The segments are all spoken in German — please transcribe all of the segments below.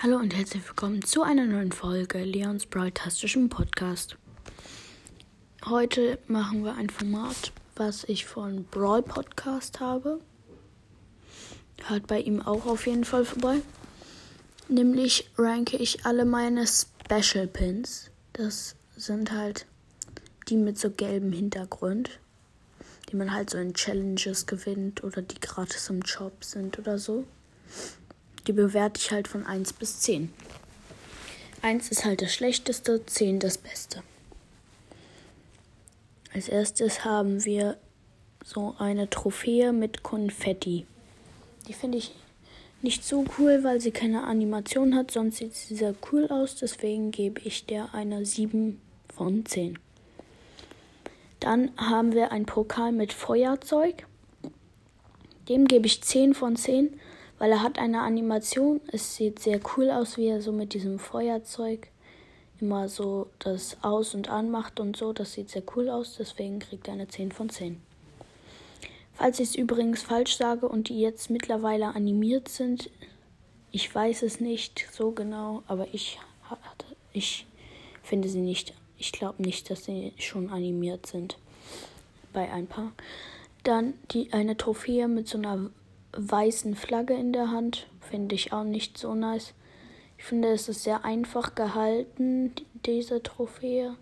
Hallo und herzlich willkommen zu einer neuen Folge Leons Brawl-tastischen Podcast. Heute machen wir ein Format, was ich von Brawl Podcast habe. Hört bei ihm auch auf jeden Fall vorbei. Nämlich ranke ich alle meine Special Pins. Das sind halt die mit so gelbem Hintergrund, die man halt so in Challenges gewinnt oder die gratis im Shop sind oder so. Die bewerte ich halt von 1 bis 10. 1 ist halt das Schlechteste, 10 das Beste. Als erstes haben wir so eine Trophäe mit Konfetti. Die finde ich nicht so cool, weil sie keine Animation hat, sonst sieht sie sehr cool aus. Deswegen gebe ich der eine 7 von 10. Dann haben wir einen Pokal mit Feuerzeug. Dem gebe ich 10 von 10, weil er hat eine Animation. Es sieht sehr cool aus, wie er so mit diesem Feuerzeug immer so das aus und an macht und so. Das sieht sehr cool aus, deswegen kriegt er eine 10 von 10. Falls ich es übrigens falsch sage und die jetzt mittlerweile animiert sind, ich weiß es nicht so genau, aber ich, ich finde sie nicht. Ich glaube nicht, dass sie schon animiert sind. Bei ein paar. Dann die, eine Trophäe mit so einer weißen Flagge in der Hand. Finde ich auch nicht so nice. Ich finde, es ist sehr einfach gehalten, diese Trophäe.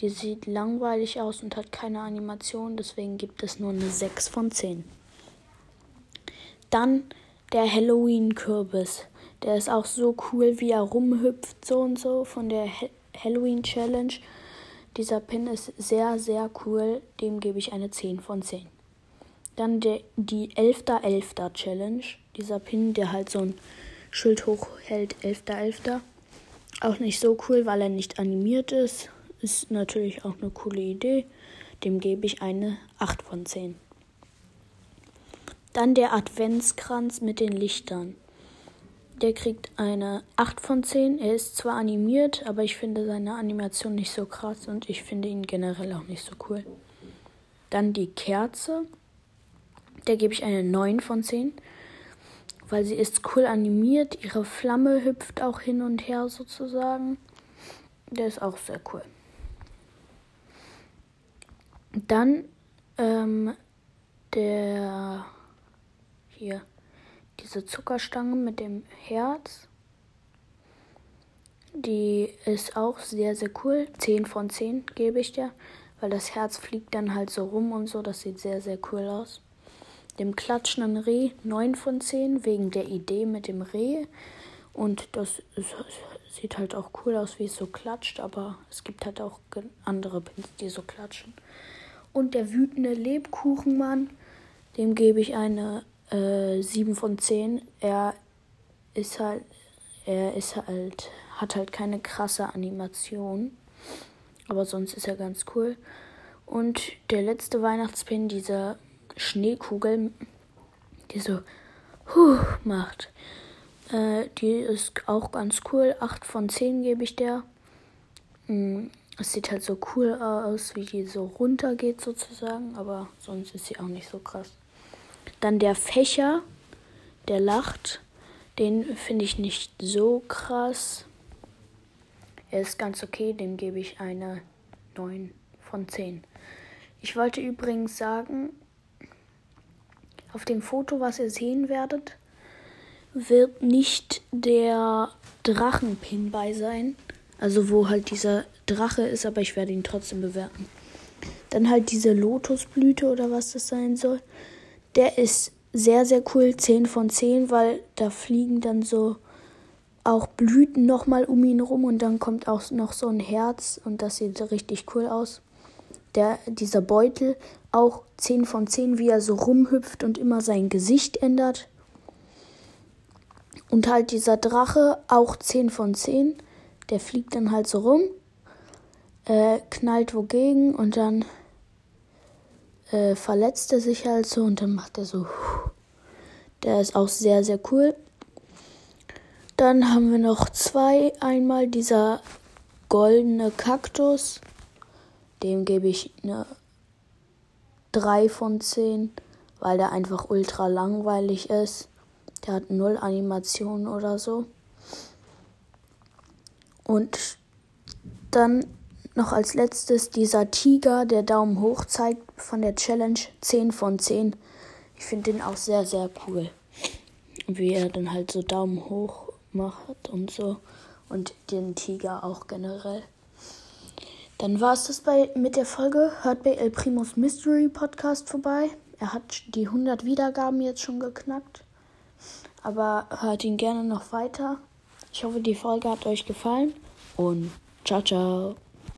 Die sieht langweilig aus und hat keine Animation, deswegen gibt es nur eine 6 von 10. Dann der Halloween-Kürbis. Der ist auch so cool, wie er rumhüpft, so und so, von der Halloween Challenge. Dieser Pin ist sehr, sehr cool. Dem gebe ich eine 10 von 10. Dann der, die 11.11. .11. Challenge. Dieser Pin, der halt so ein Schild hochhält, 11.11. .11. Auch nicht so cool, weil er nicht animiert ist. Ist natürlich auch eine coole Idee. Dem gebe ich eine 8 von 10. Dann der Adventskranz mit den Lichtern. Der kriegt eine 8 von 10. Er ist zwar animiert, aber ich finde seine Animation nicht so krass und ich finde ihn generell auch nicht so cool. Dann die Kerze. Der gebe ich eine 9 von 10. Weil sie ist cool animiert. Ihre Flamme hüpft auch hin und her sozusagen. Der ist auch sehr cool. Dann ähm, der hier diese Zuckerstange mit dem Herz. Die ist auch sehr, sehr cool. 10 von 10 gebe ich dir, weil das Herz fliegt dann halt so rum und so. Das sieht sehr, sehr cool aus dem klatschenden Reh 9 von 10 wegen der Idee mit dem Reh. Und das ist, sieht halt auch cool aus, wie es so klatscht, aber es gibt halt auch andere Pins, die so klatschen. Und der wütende Lebkuchenmann, dem gebe ich eine äh, 7 von 10. Er ist halt, er ist halt, hat halt keine krasse Animation. Aber sonst ist er ganz cool. Und der letzte Weihnachtspin, dieser Schneekugel, die so huh, macht. Äh, die ist auch ganz cool. 8 von 10 gebe ich der. Mm, es sieht halt so cool aus, wie die so runtergeht sozusagen, aber sonst ist sie auch nicht so krass. Dann der Fächer, der lacht. Den finde ich nicht so krass. Er ist ganz okay, dem gebe ich eine 9 von 10. Ich wollte übrigens sagen, auf dem Foto, was ihr sehen werdet, wird nicht der Drachenpin bei sein. Also wo halt dieser Drache ist, aber ich werde ihn trotzdem bewerten. Dann halt diese Lotusblüte oder was das sein soll. Der ist sehr, sehr cool. 10 von 10, weil da fliegen dann so auch Blüten nochmal um ihn rum und dann kommt auch noch so ein Herz und das sieht richtig cool aus der, dieser Beutel auch 10 von 10, wie er so rumhüpft und immer sein Gesicht ändert. Und halt dieser Drache auch 10 von 10. Der fliegt dann halt so rum, äh, knallt wogegen und dann äh, verletzt er sich halt so und dann macht er so. Der ist auch sehr, sehr cool. Dann haben wir noch zwei. Einmal dieser goldene Kaktus. Dem gebe ich eine 3 von 10, weil der einfach ultra langweilig ist. Der hat null Animationen oder so. Und dann noch als letztes dieser Tiger, der Daumen hoch zeigt von der Challenge 10 von 10. Ich finde den auch sehr, sehr cool. Wie er dann halt so Daumen hoch macht und so. Und den Tiger auch generell. Dann war es das bei, mit der Folge. Hört bei El Primos Mystery Podcast vorbei. Er hat die 100 Wiedergaben jetzt schon geknackt. Aber hört ihn gerne noch weiter. Ich hoffe, die Folge hat euch gefallen. Und ciao, ciao.